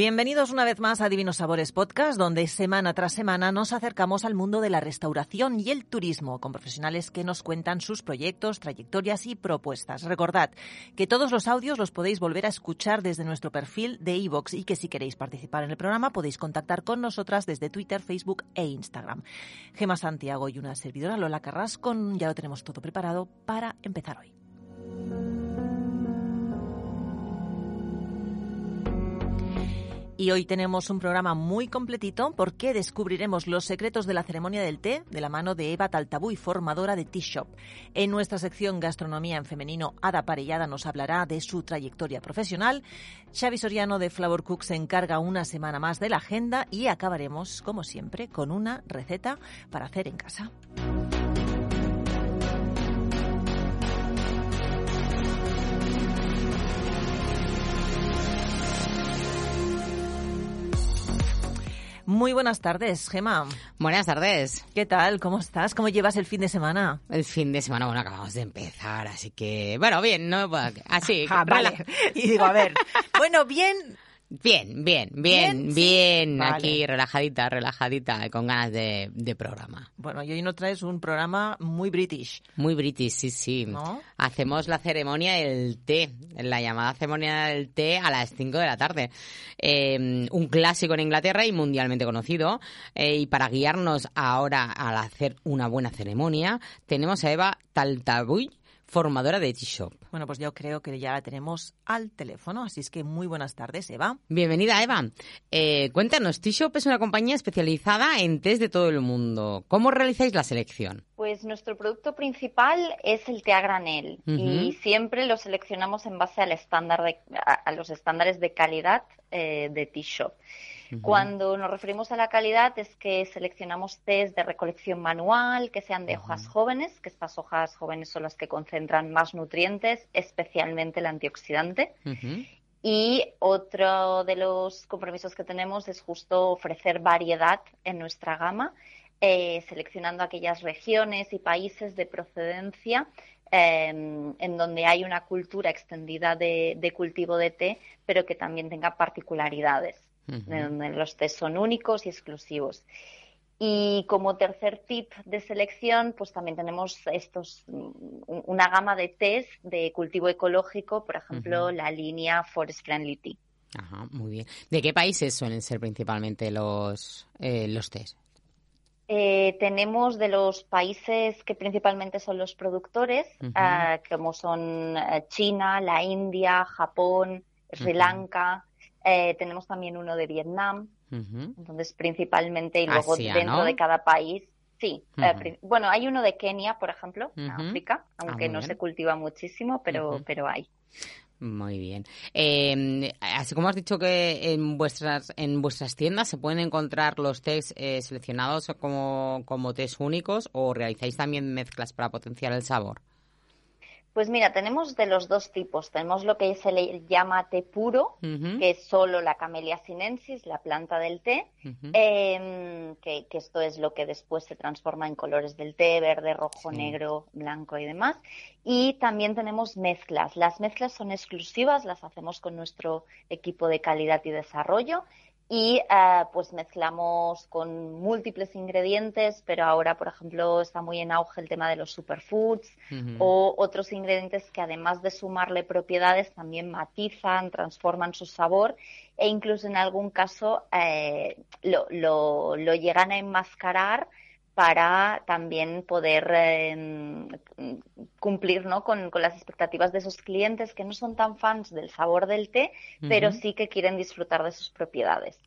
Bienvenidos una vez más a Divinos Sabores Podcast, donde semana tras semana nos acercamos al mundo de la restauración y el turismo, con profesionales que nos cuentan sus proyectos, trayectorias y propuestas. Recordad que todos los audios los podéis volver a escuchar desde nuestro perfil de iVoox y que si queréis participar en el programa podéis contactar con nosotras desde Twitter, Facebook e Instagram. Gema Santiago y una servidora Lola Carrasco, ya lo tenemos todo preparado para empezar hoy. Y hoy tenemos un programa muy completito porque descubriremos los secretos de la ceremonia del té de la mano de Eva Taltabuy, formadora de Tea Shop. En nuestra sección Gastronomía en Femenino, Ada Parellada nos hablará de su trayectoria profesional. Xavi Soriano de Flavor Cook se encarga una semana más de la agenda y acabaremos, como siempre, con una receta para hacer en casa. Muy buenas tardes, Gema. Buenas tardes. ¿Qué tal? ¿Cómo estás? ¿Cómo llevas el fin de semana? El fin de semana, bueno, acabamos de empezar, así que, bueno, bien, no así. Ah, vale. Y digo, a ver, bueno, bien, Bien, bien, bien, bien. Aquí relajadita, relajadita, con ganas de, programa. Bueno, y hoy nos traes un programa muy british. Muy british, sí, sí. Hacemos la ceremonia del té, la llamada ceremonia del té a las 5 de la tarde. Em, un clásico en Inglaterra y mundialmente conocido. Eh, y para guiarnos ahora al hacer una buena ceremonia, tenemos a Eva Taltabuy formadora de T-Shop. Bueno, pues yo creo que ya la tenemos al teléfono, así es que muy buenas tardes, Eva. Bienvenida, Eva. Eh, cuéntanos, T-Shop es una compañía especializada en test de todo el mundo. ¿Cómo realizáis la selección? Pues nuestro producto principal es el té a granel y siempre lo seleccionamos en base al estándar a, los estándares de calidad eh, de T-Shop. Cuando nos referimos a la calidad es que seleccionamos test de recolección manual, que sean de hojas jóvenes, que estas hojas jóvenes son las que concentran más nutrientes, especialmente el antioxidante. Y otro de los compromisos que tenemos es justo ofrecer variedad en nuestra gama, eh, seleccionando aquellas regiones y países de procedencia em, en donde hay una cultura extendida de, cultivo de té, pero que también tenga particularidades donde los test son únicos y exclusivos. Y como tercer tip de selección, pues también tenemos estos una gama de test de cultivo ecológico, por ejemplo, la línea Forest Friendly Tea. Ajá, muy bien. ¿De qué países suelen ser principalmente los, eh, los test? Eh, tenemos de los países que principalmente son los productores, ah, como son eh, China, la India, Japón, Sri Lanka, eh, tenemos también uno de Vietnam, entonces principalmente y luego dentro de cada país. Sí, eh, bueno, hay uno de Kenia, por ejemplo, en África, ah, aunque no se cultiva muchísimo, pero, pero hay. Muy bien. Eh, así como has dicho que en vuestras en vuestras tiendas se pueden encontrar los test seleccionados como, como test únicos o realizáis también mezclas para potenciar el sabor. Pues mira, tenemos de los dos tipos. Tenemos lo que se le llama té puro, que es solo la Camellia sinensis, la planta del té, em, que, esto es lo que después se transforma en colores del té, verde, rojo, negro, blanco y demás. Y también tenemos mezclas. Las mezclas son exclusivas, las hacemos con nuestro equipo de calidad y desarrollo y eh, pues mezclamos con múltiples ingredientes, pero ahora, por ejemplo, está muy en auge el tema de los superfoods o otros ingredientes que además de sumarle propiedades también matizan, transforman su sabor e incluso en algún caso eh, lo, lo, lo, llegan a enmascarar para también poder em, cumplir ¿no? con, las expectativas de esos clientes que no son tan fans del sabor del té, pero sí que quieren disfrutar de sus propiedades.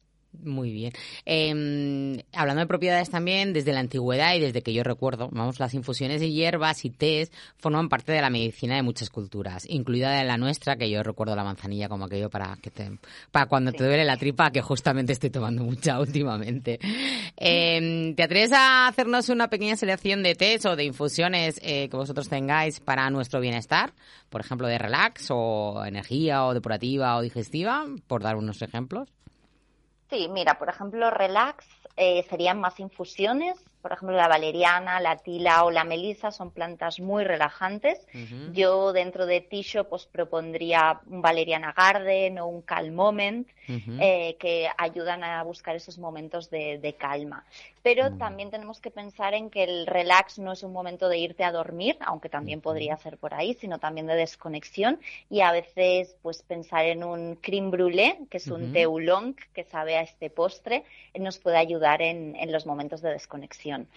Muy bien. Em, hablando de propiedades también, desde la antigüedad y desde que yo recuerdo, vamos, las infusiones de hierbas y tés forman parte de la medicina de muchas culturas, incluida la nuestra, que yo recuerdo la manzanilla como aquello para que te, para cuando te duele la tripa, que justamente estoy tomando mucha últimamente. Em, ¿Te atreves a hacernos una pequeña selección de tés o de infusiones eh, que vosotros tengáis para nuestro bienestar? Por ejemplo, de relax o energía o depurativa o digestiva, por dar unos ejemplos. Sí, mira, por ejemplo, relax eh, serían más infusiones. Por ejemplo, la valeriana, la tila o la melisa son plantas muy relajantes. Yo dentro de Tisho pues propondría un valeriana garden o un calm moment eh, que ayudan a buscar esos momentos de, calma. Pero también tenemos que pensar en que el relax no es un momento de irte a dormir, aunque también podría ser por ahí, sino también de desconexión y a veces pues pensar en un creme brûlée, que es un teulong que sabe a este postre, nos puede ayudar en los momentos de desconexión.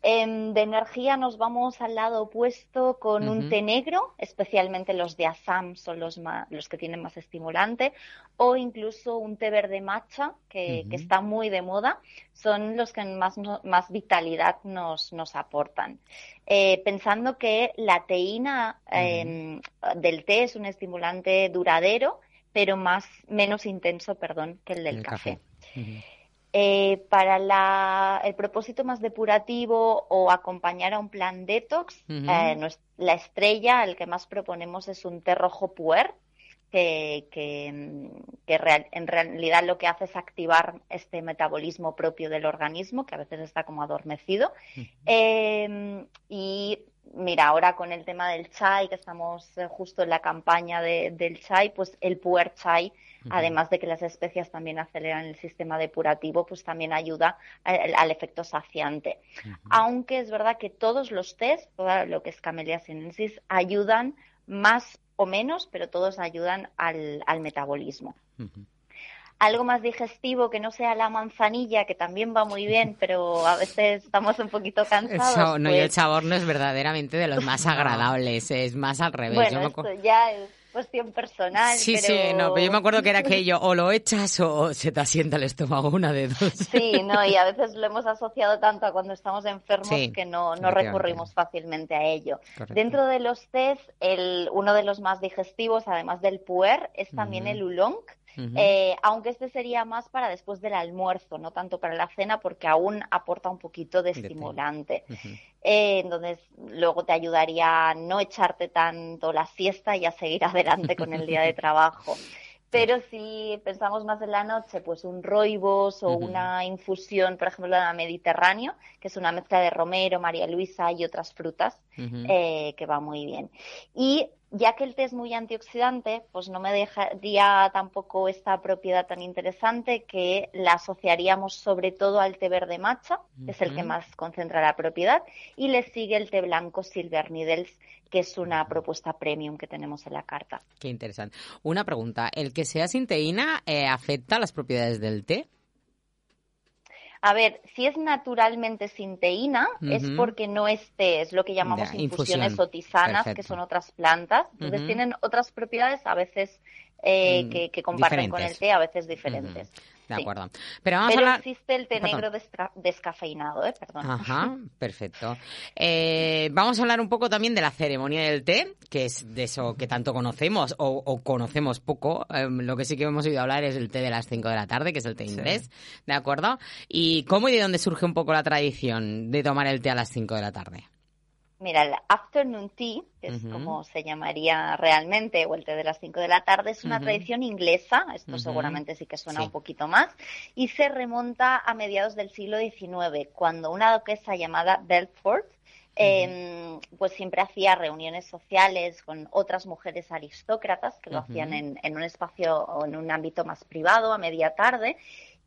Em, de energía nos vamos al lado opuesto con un té negro, especialmente los de Assam son los, los que tienen más estimulante, o incluso un té verde matcha, que, está muy de moda, son los que más, más vitalidad nos, nos aportan. Eh, pensando que la teína em, del té es un estimulante duradero, pero más, menos intenso perdón, que el del café. Eh, para el propósito más depurativo o acompañar a un plan detox, eh, la estrella, el que más proponemos es un té rojo puer, que, en realidad lo que hace es activar este metabolismo propio del organismo, que a veces está como adormecido. Em, y mira, ahora con el tema del chai, que estamos eh, justo en la campaña del chai, pues el puer chai además de que las especias también aceleran el sistema depurativo, pues también ayuda al, efecto saciante. Aunque es verdad que todos los test, todo lo que es Camellia sinensis, ayudan más o menos, pero todos ayudan al, metabolismo. algo más digestivo que no sea la manzanilla, que también va muy bien, pero a veces estamos un poquito cansados. no, y el pues sabor no es verdaderamente de los más agradables, es más al revés. Bueno, esto ya es cuestión personal. Sí, sí, no, pero yo me acuerdo que era aquello, o lo echas o se te asienta el estómago, una de dos. Sí, no, y a veces lo hemos asociado tanto a cuando estamos enfermos que no, no recurrimos fácilmente a ello. Dentro de los test, el, uno de los más digestivos, además del puer, es también el oolong, eh, aunque este sería más para después del almuerzo, no tanto para la cena, porque aún aporta un poquito de estimulante. Eh, entonces, luego te ayudaría a no echarte tanto la siesta y a seguir adelante con el día de trabajo. Pero si pensamos más en la noche, pues un roibos o una infusión, por ejemplo, la Mediterráneo, que es una mezcla de romero, María Luisa y otras frutas, eh, que va muy bien. Y ya que el té es muy antioxidante, pues no me dejaría tampoco esta propiedad tan interesante que la asociaríamos sobre todo al té verde matcha, que es el que más concentra la propiedad, y le sigue el té blanco Silver Needles, que es una propuesta premium que tenemos en la carta. Qué interesante. Una pregunta, ¿el que sea sin teína eh, afecta las propiedades del té? A ver, si es naturalmente sin teína, es porque no es té, es lo que llamamos infusiones o tisanas, que son otras plantas. Entonces tienen otras propiedades a veces eh, mm, que, comparten con el té, a veces diferentes. De acuerdo. Pero, vamos a hablar... existe el té negro descafeinado, ¿eh? Perdón. Ajá, perfecto. Eh, vamos a hablar un poco también de la ceremonia del té, que es de eso que tanto conocemos o, conocemos poco. Em, lo que sí que hemos oído hablar es el té de las 5 de la tarde, que es el té inglés, ¿de acuerdo? ¿Y cómo y de dónde surge un poco la tradición de tomar el té a las 5 de la tarde? Mira, el afternoon tea, que es como se llamaría realmente, o el té de las 5 de la tarde, es una tradición inglesa, esto seguramente sí que suena un poquito más, y se remonta a mediados del siglo XIX, cuando una duquesa llamada Belfort em, pues siempre hacía reuniones sociales con otras mujeres aristócratas que lo hacían en, en, un espacio o en un ámbito más privado a media tarde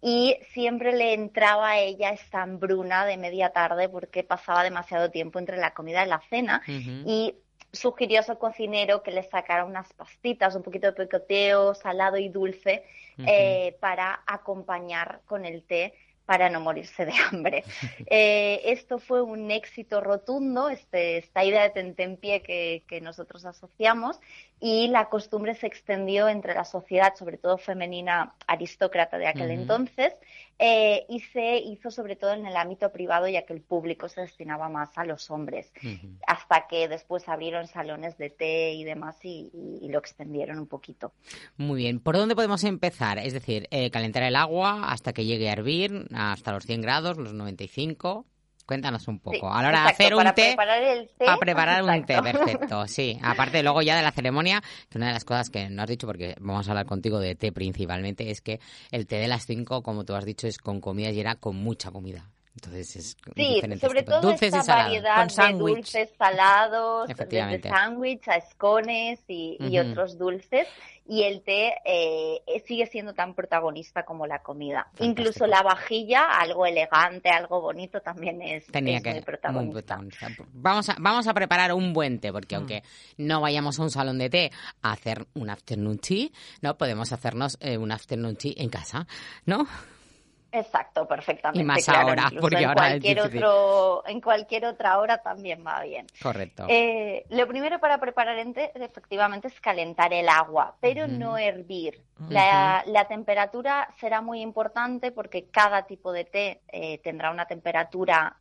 y siempre le entraba a ella esta hambruna de media tarde porque pasaba demasiado tiempo entre la comida y la cena y sugirió a su cocinero que le sacara unas pastitas, un poquito de picoteo, salado y dulce eh, para acompañar con el té para no morirse de hambre. Eh, esto fue un éxito rotundo, este, esta idea de tentempié que, que nosotros asociamos, y la costumbre se extendió entre la sociedad, sobre todo femenina aristócrata de aquel entonces, eh, y se hizo sobre todo en el ámbito privado, ya que el público se destinaba más a los hombres, hasta que después abrieron salones de té y demás y, lo extendieron un poquito. Muy bien, ¿por dónde podemos empezar? Es decir, eh, calentar el agua hasta que llegue a hervir, hasta los 100 grados, los 95. Cuéntanos un poco. a la hora de hacer un té, para preparar un té, perfecto. Sí, aparte luego ya de la ceremonia, que una de las cosas que no has dicho, porque vamos a hablar contigo de té principalmente, es que el té de las 5, como tú has dicho, es con comida y era con mucha comida. Entonces es sí, sobre todo dulces esta variedad de dulces salados, desde sándwich a escones y, otros dulces. Y el té eh, sigue siendo tan protagonista como la comida. Incluso la vajilla, algo elegante, algo bonito, también es, Tenía que, muy, protagonista. Vamos a, vamos a preparar un buen té, porque aunque no vayamos a un salón de té a hacer un afternoon tea, no podemos hacernos eh, un afternoon tea en casa, ¿no? Exacto, perfectamente. Y más ahora, porque en ahora cualquier otro, En cualquier otra hora también va bien. Correcto. Eh, lo primero para preparar el té, efectivamente, es calentar el agua, pero no hervir. la, temperatura será muy importante porque cada tipo de té eh, tendrá una temperatura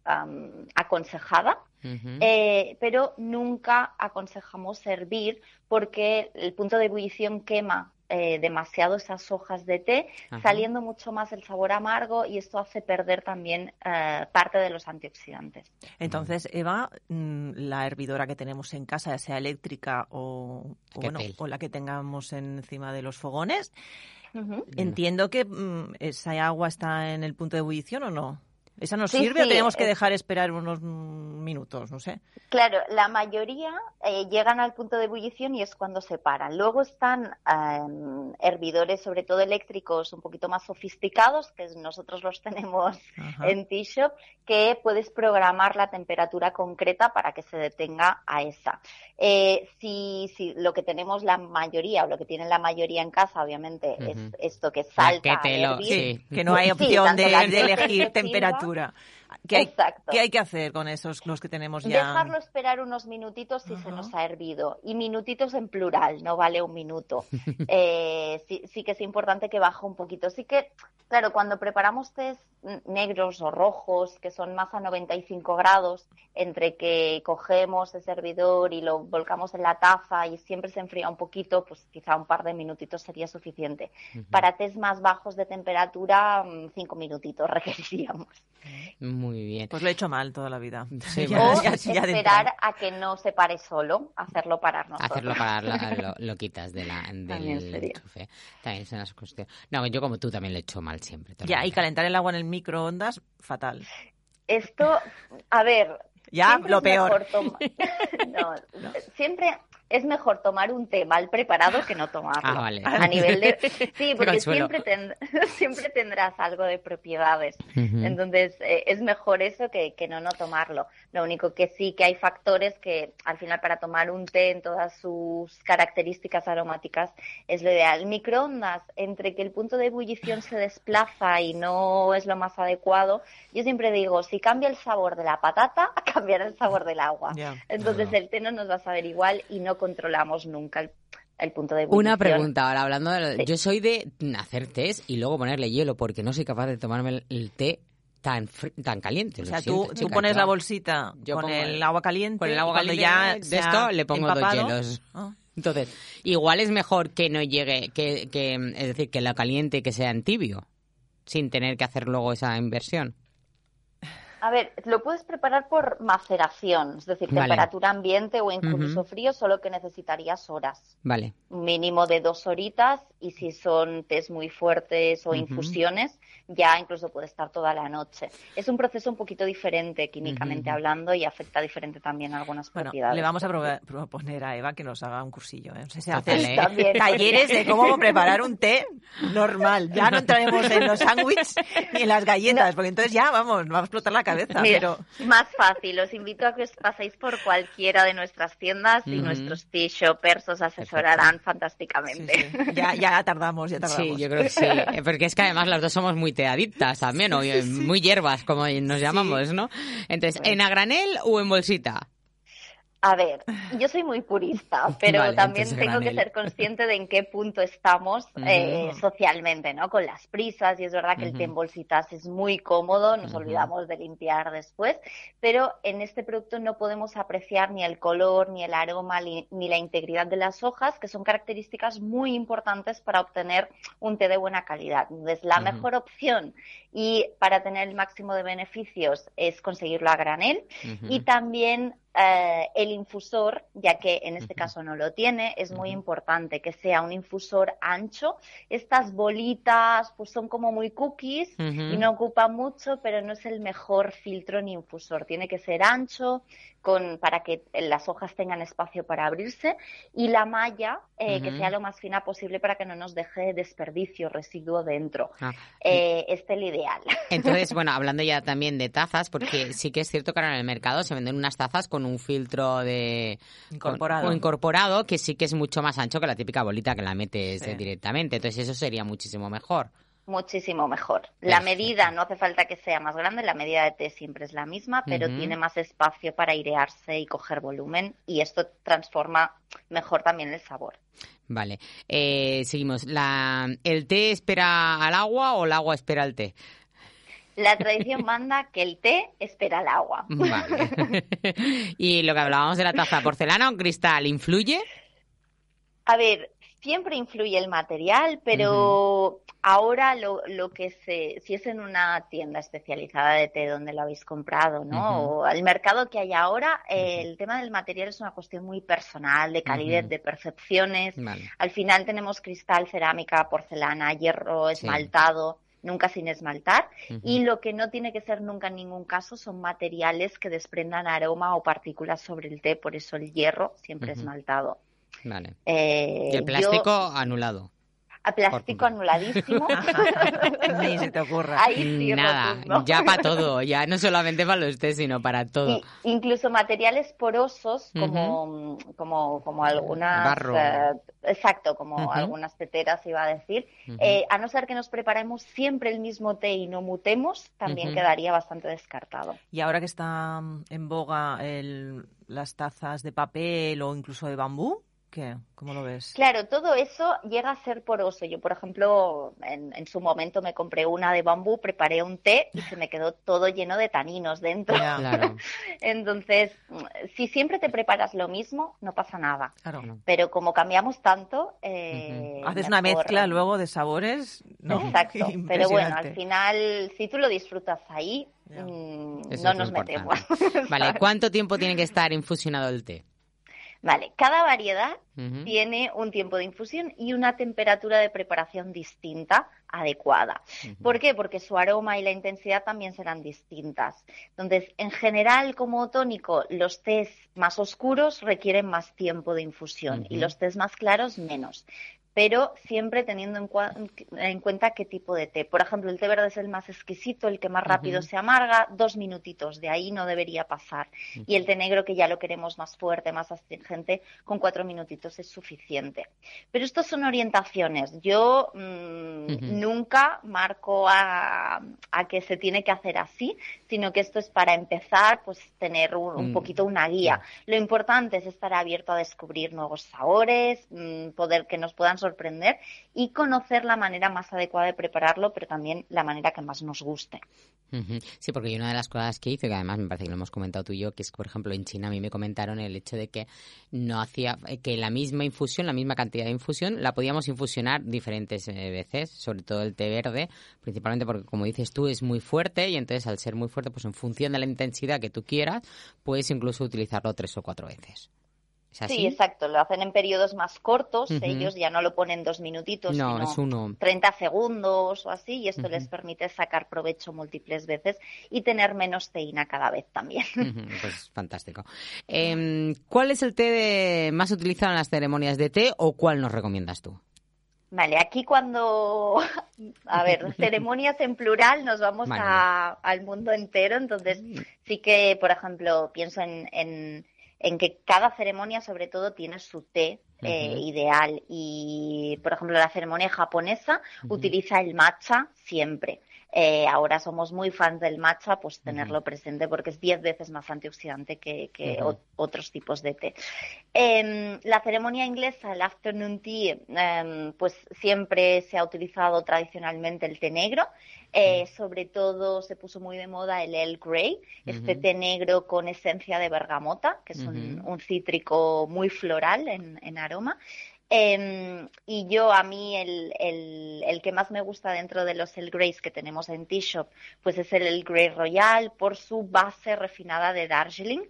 aconsejada, eh, pero nunca aconsejamos hervir porque el punto de ebullición quema eh, demasiado esas hojas de té, saliendo mucho más el sabor amargo y esto hace perder también eh, parte de los antioxidantes. Entonces, Eva, mm, la hervidora que tenemos en casa, ya sea eléctrica o, bueno, o la que tengamos encima de los fogones, entiendo que mm, esa agua está en el punto de ebullición o no. ¿Esa nos sirve o tenemos que dejar esperar unos minutos? No sé. Claro, la mayoría eh, llegan al punto de ebullición y es cuando se paran. Luego están em, hervidores, sobre todo eléctricos, un poquito más sofisticados, que nosotros los tenemos en T-Shop, que puedes programar la temperatura concreta para que se detenga a esa. Eh, si, si, lo que tenemos la mayoría o lo que tienen la mayoría en casa, obviamente, es esto que salta. Que, que no hay opción de, de elegir temperatura. segura. ¿Qué hay, Exacto. ¿Qué hay que hacer con esos, los que tenemos ya? Dejarlo esperar unos minutitos si se nos ha hervido. Y minutitos en plural, no vale un minuto. eh, sí, sí, que es importante que baje un poquito. Sí que, claro, cuando preparamos test negros o rojos, que son más a 95 grados, entre que cogemos el servidor y lo volcamos en la taza y siempre se enfría un poquito, pues quizá un par de minutitos sería suficiente. Para test más bajos de temperatura, mm, cinco minutitos requeriríamos. Muy bien. Pues lo he hecho mal toda la vida. o esperar a que no se pare solo, hacerlo parar nosotros. Hacerlo parar, lo, quitas de la, del también También es una cuestión. No, yo como tú también lo he hecho mal siempre. Ya, y calentar el agua en el microondas, fatal. Esto, a ver. Ya, lo peor. no, siempre es mejor tomar un té mal preparado que no tomarlo. Ah, vale. A nivel de... Sí, porque siempre, siempre tendrás algo de propiedades. Entonces, eh, es mejor eso que, que, no no tomarlo. Lo único que sí que hay factores que, al final, para tomar un té en todas sus características aromáticas, es lo ideal. Microondas, entre que el punto de ebullición se desplaza y no es lo más adecuado, yo siempre digo, si cambia el sabor de la patata, cambiará el sabor del agua. Entonces, el té no nos va a saber igual y no controlamos nunca el, punto de ebullición. Una pregunta ahora, hablando de... Yo soy de hacer té y luego ponerle hielo porque no soy capaz de tomarme el, té tan tan caliente. O sea, tú, pones la bolsita con el agua caliente. Con el agua caliente ya de esto le pongo dos hielos. Ah. Entonces, igual es mejor que no llegue, que, que, es decir, que la caliente que sea en tibio, sin tener que hacer luego esa inversión. A ver, lo puedes preparar por maceración, es decir, temperatura ambiente o incluso frío, solo que necesitarías horas. Vale. Un mínimo de dos horitas y si son test muy fuertes o infusiones, ya incluso puede estar toda la noche. Es un proceso un poquito diferente químicamente hablando y afecta diferente también a algunas bueno, propiedades. Le vamos a proponer a Eva que nos haga un cursillo. ¿eh? se hace talleres de cómo preparar un té normal. Ya no entraremos en los sándwiches ni en las galletas, porque entonces ya vamos, nos va a explotar la más fácil, os invito a que os paséis por cualquiera de nuestras tiendas y nuestros t-shoppers os asesorarán fantásticamente. Ya, ya tardamos, ya tardamos. Sí, yo creo que sí, porque es que además las dos somos muy teadictas también, o muy hierbas, como nos llamamos, ¿no? Entonces, ¿en a granel o en bolsita? A ver, yo soy muy purista, pero también tengo que ser consciente de en qué punto estamos eh, socialmente, ¿no? Con las prisas, y es verdad que el té en bolsitas es muy cómodo, nos olvidamos de limpiar después, pero en este producto no podemos apreciar ni el color, ni el aroma, ni, la integridad de las hojas, que son características muy importantes para obtener un té de buena calidad. Entonces, la mejor opción y para tener el máximo de beneficios es conseguirlo a granel y también eh, el infusor, ya que en este caso no lo tiene, es muy importante que sea un infusor ancho. Estas bolitas pues son como muy cookies y no ocupan mucho, pero no es el mejor filtro ni infusor. Tiene que ser ancho, con, para que las hojas tengan espacio para abrirse y la malla eh, que sea lo más fina posible para que no nos deje desperdicio, residuo dentro. Ah, eh, este es el ideal. Entonces, bueno, hablando ya también de tazas, porque sí que es cierto que ahora en el mercado se venden unas tazas con un filtro de incorporado, incorporado que sí que es mucho más ancho que la típica bolita que la metes directamente. Entonces eso sería muchísimo mejor muchísimo mejor. La medida no hace falta que sea más grande, la medida de té siempre es la misma, pero tiene más espacio para airearse y coger volumen y esto transforma mejor también el sabor. Vale, eh, seguimos. La, ¿El té espera al agua o el agua espera al té? La tradición manda que el té espera al agua. Vale. y lo que hablábamos de la taza porcelana o cristal, ¿influye? A ver, siempre influye el material, pero ahora lo, lo, que se, si es en una tienda especializada de té donde lo habéis comprado, ¿no? O al mercado que hay ahora, el tema del material es una cuestión muy personal, de calidad, de percepciones. Al final tenemos cristal, cerámica, porcelana, hierro, esmaltado. Nunca sin esmaltar y lo que no tiene que ser nunca en ningún caso son materiales que desprendan aroma o partículas sobre el té, por eso el hierro siempre esmaltado. Vale. Eh, y el plástico anulado. A plástico anuladísimo. Ni se te ocurra. Nada, ya para todo, ya no solamente para los test, sino para todo. incluso materiales porosos como, como, como algunas... Barro. Eh, exacto, como algunas teteras iba a decir. Eh, a no ser que nos preparemos siempre el mismo té y no mutemos, también quedaría bastante descartado. Y ahora que está en boga el, las tazas de papel o incluso de bambú, ¿Qué? ¿Cómo lo ves? Claro, todo eso llega a ser poroso. Yo, por ejemplo, en, su momento me compré una de bambú, preparé un té y se me quedó todo lleno de taninos dentro. Entonces, si siempre te preparas lo mismo, no pasa nada. Pero como cambiamos tanto... Eh, Haces una mezcla luego de sabores. ¿no? Exacto. Pero bueno, al final, si tú lo disfrutas ahí, mm, no nos metemos. Vale, ¿cuánto tiempo tiene que estar infusionado el té? Vale, cada variedad tiene un tiempo de infusión y una temperatura de preparación distinta, adecuada. ¿Por qué? Porque su aroma y la intensidad también serán distintas. Entonces, en general, como tónico, los tés más oscuros requieren más tiempo de infusión y los tés más claros menos pero siempre teniendo en, cuenta qué tipo de té. Por ejemplo, el té verde es el más exquisito, el que más rápido se amarga, dos minutitos, de ahí no debería pasar. Y el té negro, que ya lo queremos más fuerte, más astringente, con cuatro minutitos es suficiente. Pero estos son orientaciones. Yo mm, nunca marco a, que se tiene que hacer así, sino que esto es para empezar, pues tener un, mm, poquito una guía. Lo importante es estar abierto a descubrir nuevos sabores, mm, poder que nos puedan sorprender y conocer la manera más adecuada de prepararlo, pero también la manera que más nos guste. Sí, porque una de las cosas que hice, que además me parece que lo hemos comentado tú y yo, que es, por ejemplo, en China a mí me comentaron el hecho de que no hacía, que la misma infusión, la misma cantidad de infusión, la podíamos infusionar diferentes eh, veces, sobre todo el té verde, principalmente porque, como dices tú, es muy fuerte y entonces al ser muy fuerte, pues en función de la intensidad que tú quieras, puedes incluso utilizarlo tres o cuatro veces. Sí, exacto. Lo hacen en periodos más cortos. Ellos ya no lo ponen dos minutitos, no, sino 30 segundos o así. Y esto les permite sacar provecho múltiples veces y tener menos teína cada vez también. Pues fantástico. Em, ¿Cuál es el té más utilizado en las ceremonias de té o cuál nos recomiendas tú? Vale, aquí cuando, a ver, ceremonias en plural nos vamos al mundo entero, entonces mm. sí que, por ejemplo, pienso en en que cada ceremonia sobre todo tiene su té eh, ideal. Y por ejemplo la ceremonia japonesa utiliza el matcha siempre. Eh, ahora somos muy fans del matcha, pues tenerlo presente porque es diez veces más antioxidante que, otros tipos de té. Em, la ceremonia inglesa, el afternoon tea, em, pues siempre se ha utilizado tradicionalmente el té negro. Eh, sobre todo se puso muy de moda el Earl Grey, este té negro con esencia de bergamota, que es un, cítrico muy floral en, aroma. Em, y yo, a mí, el, el, el, que más me gusta dentro de los El Greys que tenemos en T-Shop, pues es el El Grey Royal por su base refinada de Darjeeling.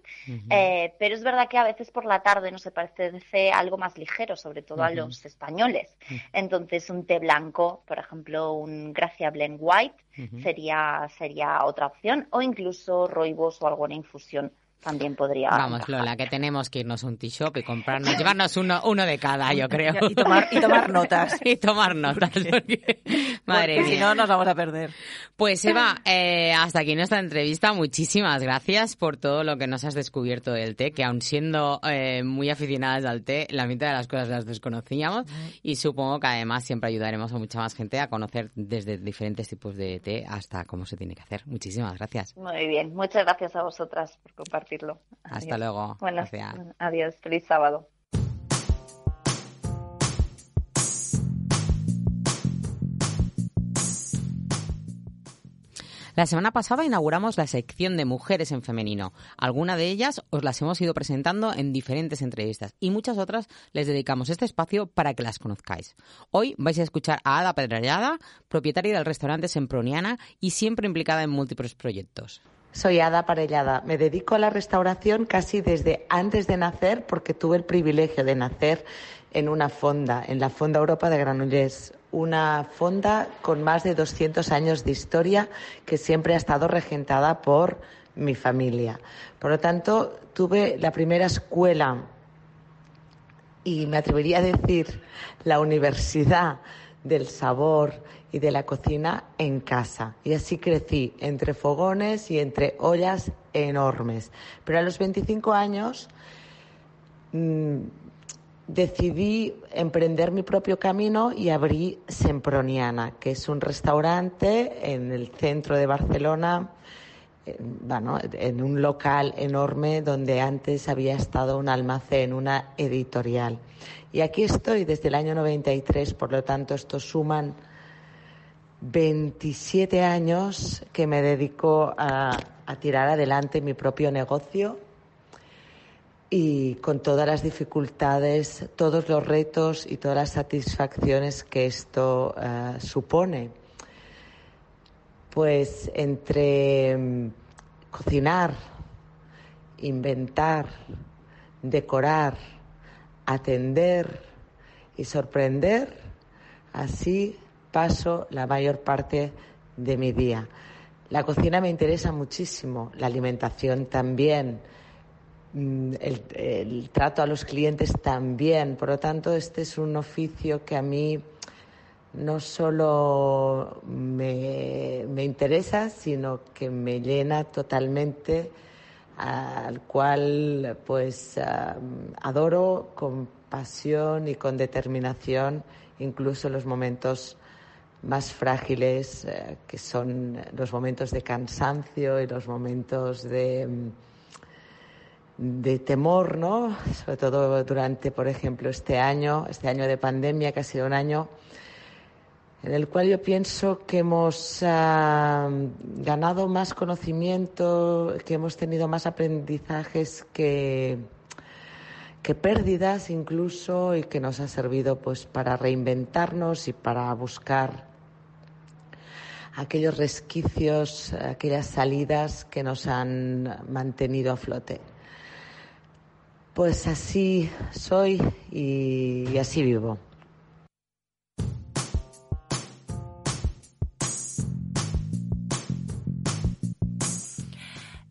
eh, pero es verdad que a veces por la tarde nos parece algo más ligero, sobre todo a los españoles. Entonces, un té blanco, por ejemplo, un Gracia Blend White, sería, sería otra opción. O incluso roibos o alguna infusión también podría. Vamos, Lola, que tenemos que irnos a un t-shop y comprarnos, llevarnos uno, uno de cada, yo creo. Y tomar, y tomar notas. y tomar notas. Porque, madre porque si no, nos vamos a perder. Pues Eva, eh, hasta aquí nuestra entrevista. Muchísimas gracias por todo lo que nos has descubierto del té, que aun siendo eh, muy aficionadas al té, la mitad de las cosas las desconocíamos y supongo que además siempre ayudaremos a mucha más gente a conocer desde diferentes tipos de té hasta cómo se tiene que hacer. Muchísimas gracias. Muy bien, muchas gracias a vosotras por compartir hasta luego. Bueno, adiós. Feliz sábado. La semana pasada inauguramos la sección de mujeres en femenino. Algunas de ellas os las hemos ido presentando en diferentes entrevistas y muchas otras les dedicamos este espacio para que las conozcáis. Hoy vais a escuchar a Ada Pedrallada, propietaria del restaurante Semproniana y siempre implicada en múltiples proyectos. Soy Ada Parellada. Me dedico a la restauración casi desde antes de nacer porque tuve el privilegio de nacer en una fonda, en la Fonda Europa de Granollers. Una fonda con más de 200 años de historia que siempre ha estado regentada por mi familia. Por lo tanto, tuve la primera escuela y me atrevería a decir la universidad del sabor y de la cocina en casa. Y así crecí entre fogones y entre ollas enormes. Pero a los 25 años mmm, decidí emprender mi propio camino y abrí Semproniana, que es un restaurante en el centro de Barcelona, bueno, en un local enorme donde antes había estado un almacén, una editorial. Y aquí estoy desde el año 93, por lo tanto, estos suman 27 años que me dedico a, tirar adelante mi propio negocio y con todas las dificultades, todos los retos y todas las satisfacciones que esto uh, supone. Pues entre um, cocinar, inventar, decorar, atender y sorprender, así paso la mayor parte de mi día. La cocina me interesa muchísimo, la alimentación también, el, el, trato a los clientes también. Por lo tanto, este es un oficio que a mí no solo me, me interesa, sino que me llena totalmente, al cual pues adoro con pasión y con determinación, incluso en los momentos más frágiles, eh, que son los momentos de cansancio y los momentos de, de temor, ¿no? Sobre todo durante, por ejemplo, este año, este año de pandemia, que ha sido un año en el cual yo pienso que hemos uh, ganado más conocimiento, que hemos tenido más aprendizajes que, que pérdidas incluso y que nos ha servido pues para reinventarnos y para buscar aquellos resquicios, aquellas salidas que nos han mantenido a flote. Pues así soy y, así vivo.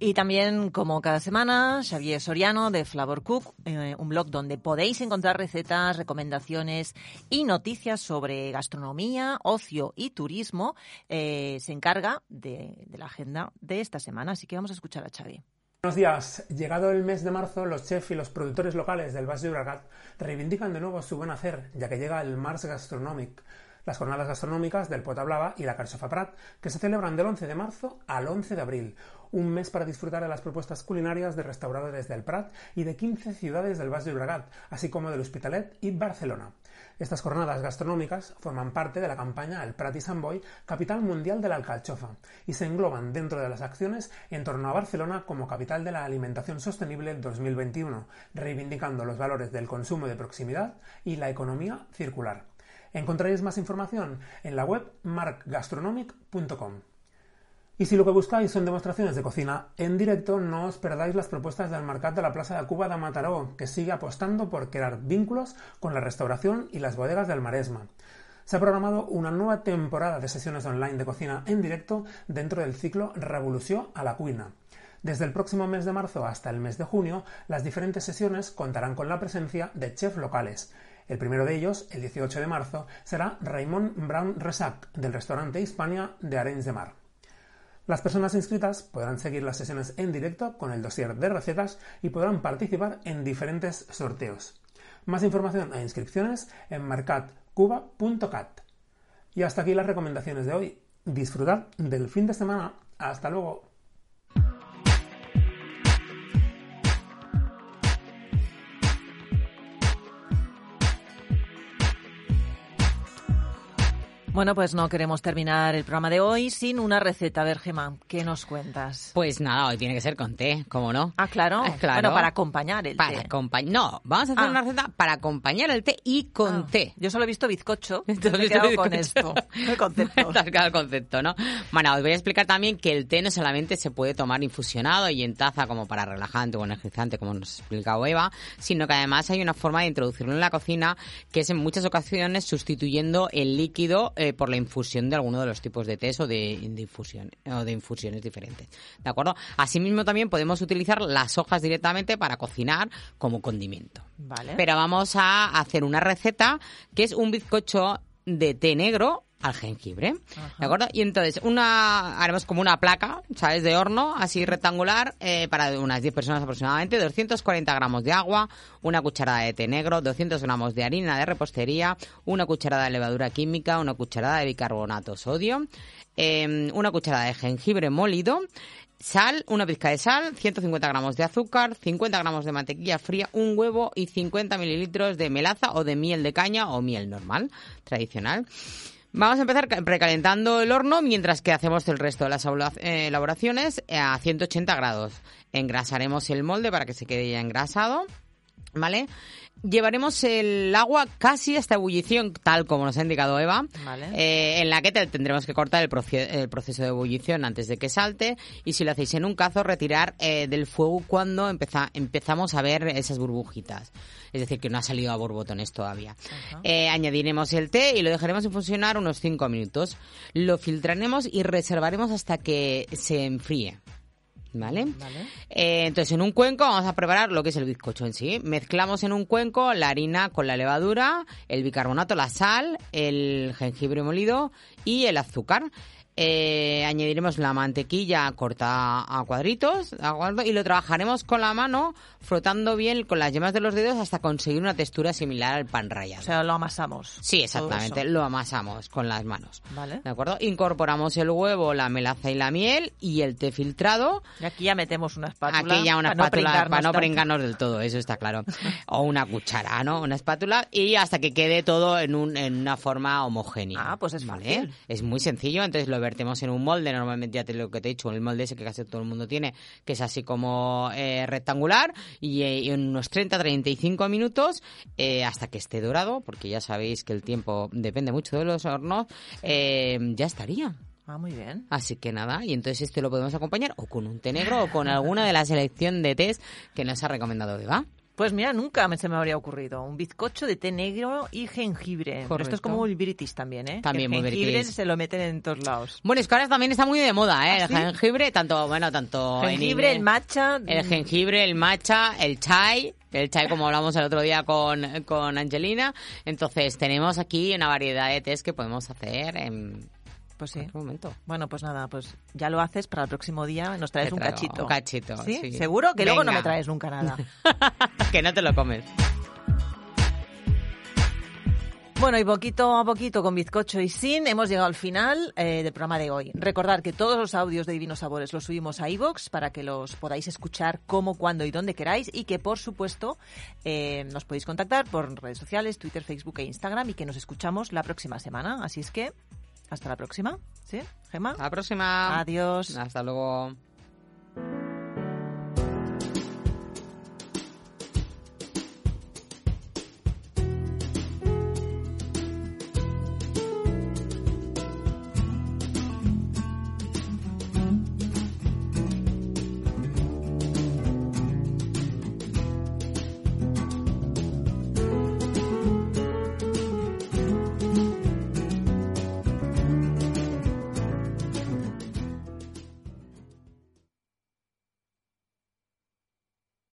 Y también, como cada semana, Xavier Soriano de Flavor Cook, eh, un blog donde podéis encontrar recetas, recomendaciones y noticias sobre gastronomía, ocio y turismo, eh, se encarga de, la agenda de esta semana. Así que vamos a escuchar a Xavi. Buenos días. Llegado el mes de marzo, los chefs y los productores locales del Valle de Llobregat reivindican de nuevo su buen hacer, ya que llega el Mars Gastronomic, las jornadas gastronómicas del Pota Blava y la Carxofa Prat, que se celebran del 11 de marzo al 11 de abril, un mes para disfrutar de las propuestas culinarias de restauradores del Prat y de 15 ciudades del Valle Llobregat, así como del Hospitalet y Barcelona. Estas jornadas gastronómicas forman parte de la campaña El Prat y Sant Boi, capital mundial de la alcachofa, y se engloban dentro de las acciones en torno a Barcelona como capital de la alimentación sostenible 2021, reivindicando los valores del consumo de proximidad y la economía circular. Encontraréis más información en la web markgastronomic.com. Y si lo que buscáis son demostraciones de cocina en directo, no os perdáis las propuestas del Mercat de la Plaza de Cuba de Mataró, que sigue apostando por crear vínculos con la restauración y las bodegas del Maresma. Se ha programado una nueva temporada de sesiones online de cocina en directo dentro del ciclo Revolución a la Cuina. Desde el próximo mes de marzo hasta el mes de junio, las diferentes sesiones contarán con la presencia de chefs locales. El primero de ellos, el 18 de marzo, será Raymond Brown Resac, del restaurante Hispania de Arenys de Mar. Las personas inscritas podrán seguir las sesiones en directo con el dossier de recetas y podrán participar en diferentes sorteos. Más información e inscripciones en mercatcuba.cat. Y hasta aquí las recomendaciones de hoy. Disfrutad del fin de semana. Hasta luego. Bueno, pues no queremos terminar el programa de hoy sin una receta. A ver, Gemma, ¿qué nos cuentas? Pues nada, hoy tiene que ser con té, ¿cómo no? Ah, claro. Ah, claro. Bueno, para acompañar el Para té. acompa- No, vamos a hacer Ah. una receta para acompañar el té y con Ah, té. Yo solo he visto bizcocho. Has me he quedado con esto. El concepto. El concepto, ¿no? Bueno, os voy a explicar también que el té no solamente se puede tomar infusionado y en taza como para relajante o energizante, como nos ha explicado Eva, sino que además hay una forma de introducirlo en la cocina que es en muchas ocasiones sustituyendo el líquido eh, por la infusión de alguno de los tipos de tés o de, de infusión o de infusiones diferentes. ¿De acuerdo? Asimismo también podemos utilizar las hojas directamente para cocinar como condimento. Vale. Pero vamos a hacer una receta que es un bizcocho de té negro al jengibre, ¿de acuerdo? Y entonces una haremos como una placa, ¿sabes? De horno, así rectangular, eh, para unas 10 personas aproximadamente, 240 gramos de agua, una cucharada de té negro, 200 gramos de harina de repostería, una cucharada de levadura química, una cucharada de bicarbonato sodio, eh, una cucharada de jengibre molido, Sal, una pizca de sal, 150 gramos de azúcar, 50 gramos de mantequilla fría, un huevo y 50 mililitros de melaza o de miel de caña o miel normal, tradicional. Vamos a empezar ca- precalentando el horno mientras que hacemos el resto de las eh, elaboraciones eh, a 180 grados. Engrasaremos el molde para que se quede ya engrasado. ¿Vale? Llevaremos el agua casi hasta ebullición, tal como nos ha indicado Eva, Vale. eh, en la que te- tendremos que cortar el, proce- el proceso de ebullición antes de que salte y si lo hacéis en un cazo, retirar eh, del fuego cuando empeza- empezamos a ver esas burbujitas. Es decir, que no ha salido a borbotones todavía. Eh, añadiremos el té y lo dejaremos infusionar unos 5 minutos. Lo filtraremos y reservaremos hasta que se enfríe. ¿Vale? Vale. Eh, entonces, en un cuenco vamos a preparar lo que es el bizcocho en sí. Mezclamos en un cuenco la harina con la levadura, el bicarbonato, la sal, el jengibre molido y el azúcar. Eh, añadiremos la mantequilla cortada a cuadritos y lo trabajaremos con la mano frotando bien con las yemas de los dedos hasta conseguir una textura similar al pan rallado. O sea, lo amasamos. Sí, exactamente. Lo amasamos con las manos. Vale. ¿De acuerdo? Incorporamos el huevo, la melaza y la miel y el té filtrado. Y aquí ya metemos una espátula. Aquí ya una para no espátula pringarnos para no pringarnos del todo, eso está claro. O una cuchara, ¿no? Una espátula y hasta que quede todo en, un, en una forma homogénea. Ah, pues es ¿vale? fácil. Es muy sencillo, entonces lo vertemos en un molde, normalmente ya te lo que te he dicho, el molde ese que casi todo el mundo tiene, que es así como eh, rectangular y, eh, y en unos 30-35 minutos eh, hasta que esté dorado, porque ya sabéis que el tiempo depende mucho de los hornos, eh, ya estaría. Ah, muy bien. Así que nada, y entonces este lo podemos acompañar o con un té negro o con alguna de la selección de tés que nos ha recomendado Eva. Pues mira, nunca me, se me habría ocurrido. Un bizcocho de té negro y jengibre. Pero esto es Correcto. como el biritis también, ¿eh? También el muy jengibre biritis. se lo meten en todos lados. Bueno, es que ahora también está muy de moda, ¿eh? ¿Ah, el sí? jengibre, tanto, bueno, tanto en Jengibre, el matcha. El mm, jengibre, el matcha, el chai, el chai como hablamos el otro día con, con Angelina. Entonces tenemos aquí una variedad de tés que podemos hacer en Pues sí. cualquier momento. Bueno, pues nada, pues ya lo haces para el próximo día. Nos traes un cachito. un cachito, ¿Sí? sí. ¿Seguro? Que luego no me traes nunca nada. que no te lo comes. Bueno, y poquito a poquito, con bizcocho y sin, hemos llegado al final eh, del programa de hoy. Recordar que todos los audios de Divinos Sabores los subimos a iVoox para que los podáis escuchar como, cuando y donde queráis y que, por supuesto, eh, nos podéis contactar por redes sociales, Twitter, Facebook e Instagram y que nos escuchamos la próxima semana. Así es que, hasta la próxima. ¿Sí, Gemma? Hasta la próxima. Adiós. Hasta luego.